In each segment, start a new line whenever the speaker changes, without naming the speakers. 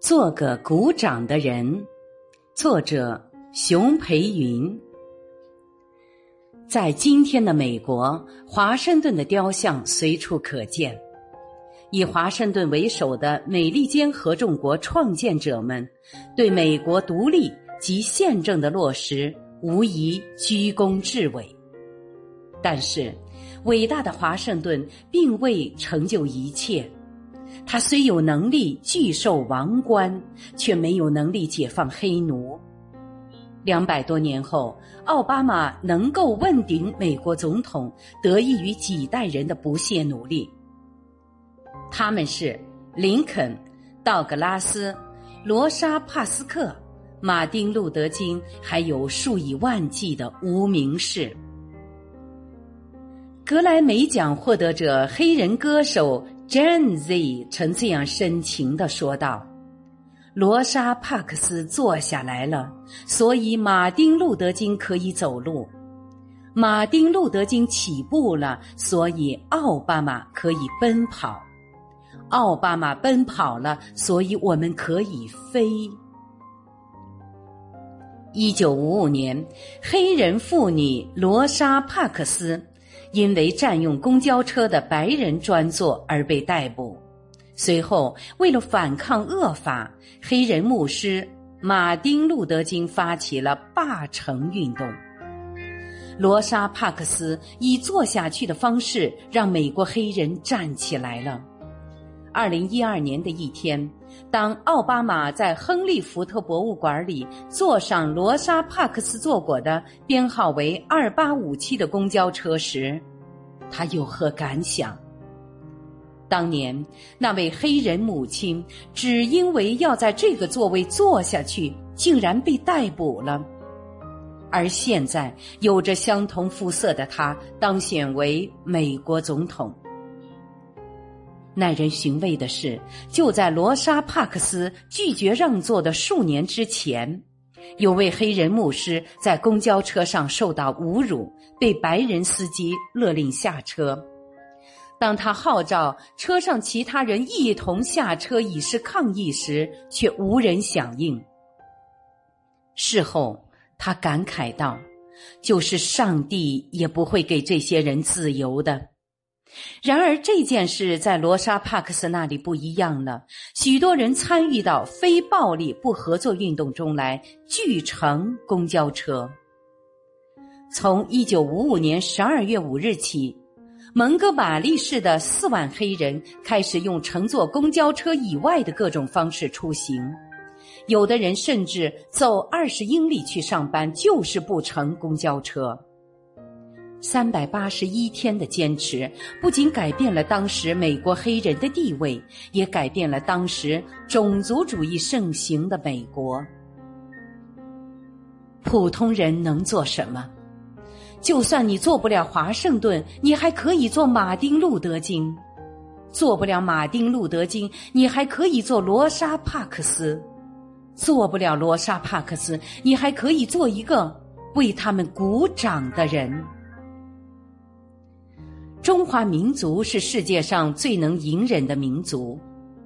做个鼓掌的人，作者熊培云。在今天的美国，华盛顿的雕像随处可见。以华盛顿为首的美利坚合众国创建者们，对美国独立及宪政的落实无疑居功至伟。但是，伟大的华盛顿并未成就一切。他虽有能力拒受王冠，却没有能力解放黑奴。两百多年后，奥巴马能够问鼎美国总统，得益于几代人的不懈努力。他们是林肯、道格拉斯、罗莎·帕斯克、马丁·路德·金，还有数以万计的无名氏。格莱美奖获得者黑人歌手。Jan Z 曾这样深情的说道：“罗莎·帕克斯坐下来了，所以马丁·路德·金可以走路；马丁·路德·金起步了，所以奥巴马可以奔跑；奥巴马奔跑了，所以我们可以飞。”一九五五年，黑人妇女罗莎·帕克斯。因为占用公交车的白人专座而被逮捕。随后，为了反抗恶法，黑人牧师马丁·路德·金发起了罢城运动。罗莎·帕克斯以坐下去的方式让美国黑人站起来了。二零一二年的一天，当奥巴马在亨利·福特博物馆里坐上罗莎·帕克斯坐过的编号为二八五七的公交车时，他有何感想？当年那位黑人母亲只因为要在这个座位坐下去，竟然被逮捕了，而现在有着相同肤色的他当选为美国总统。耐人寻味的是，就在罗莎·帕克斯拒绝让座的数年之前，有位黑人牧师在公交车上受到侮辱，被白人司机勒令下车。当他号召车上其他人一同下车以示抗议时，却无人响应。事后，他感慨道：“就是上帝也不会给这些人自由的。”然而这件事在罗莎·帕克斯那里不一样了。许多人参与到非暴力不合作运动中来，拒乘公交车。从一九五五年十二月五日起，蒙哥马利市的四万黑人开始用乘坐公交车以外的各种方式出行。有的人甚至走二十英里去上班，就是不乘公交车。三百八十一天的坚持，不仅改变了当时美国黑人的地位，也改变了当时种族主义盛行的美国。普通人能做什么？就算你做不了华盛顿，你还可以做马丁·路德·金；做不了马丁·路德·金，你还可以做罗莎·帕克斯；做不了罗莎·帕克斯，你还可以做一个为他们鼓掌的人。中华民族是世界上最能隐忍的民族，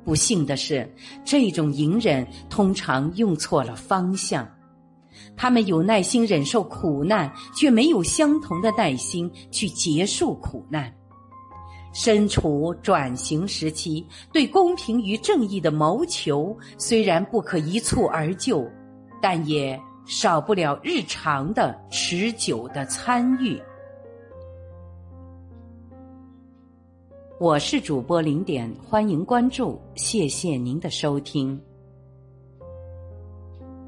不幸的是，这种隐忍通常用错了方向。他们有耐心忍受苦难，却没有相同的耐心去结束苦难。身处转型时期，对公平与正义的谋求虽然不可一蹴而就，但也少不了日常的持久的参与。我是主播零点，欢迎关注，谢谢您的收听。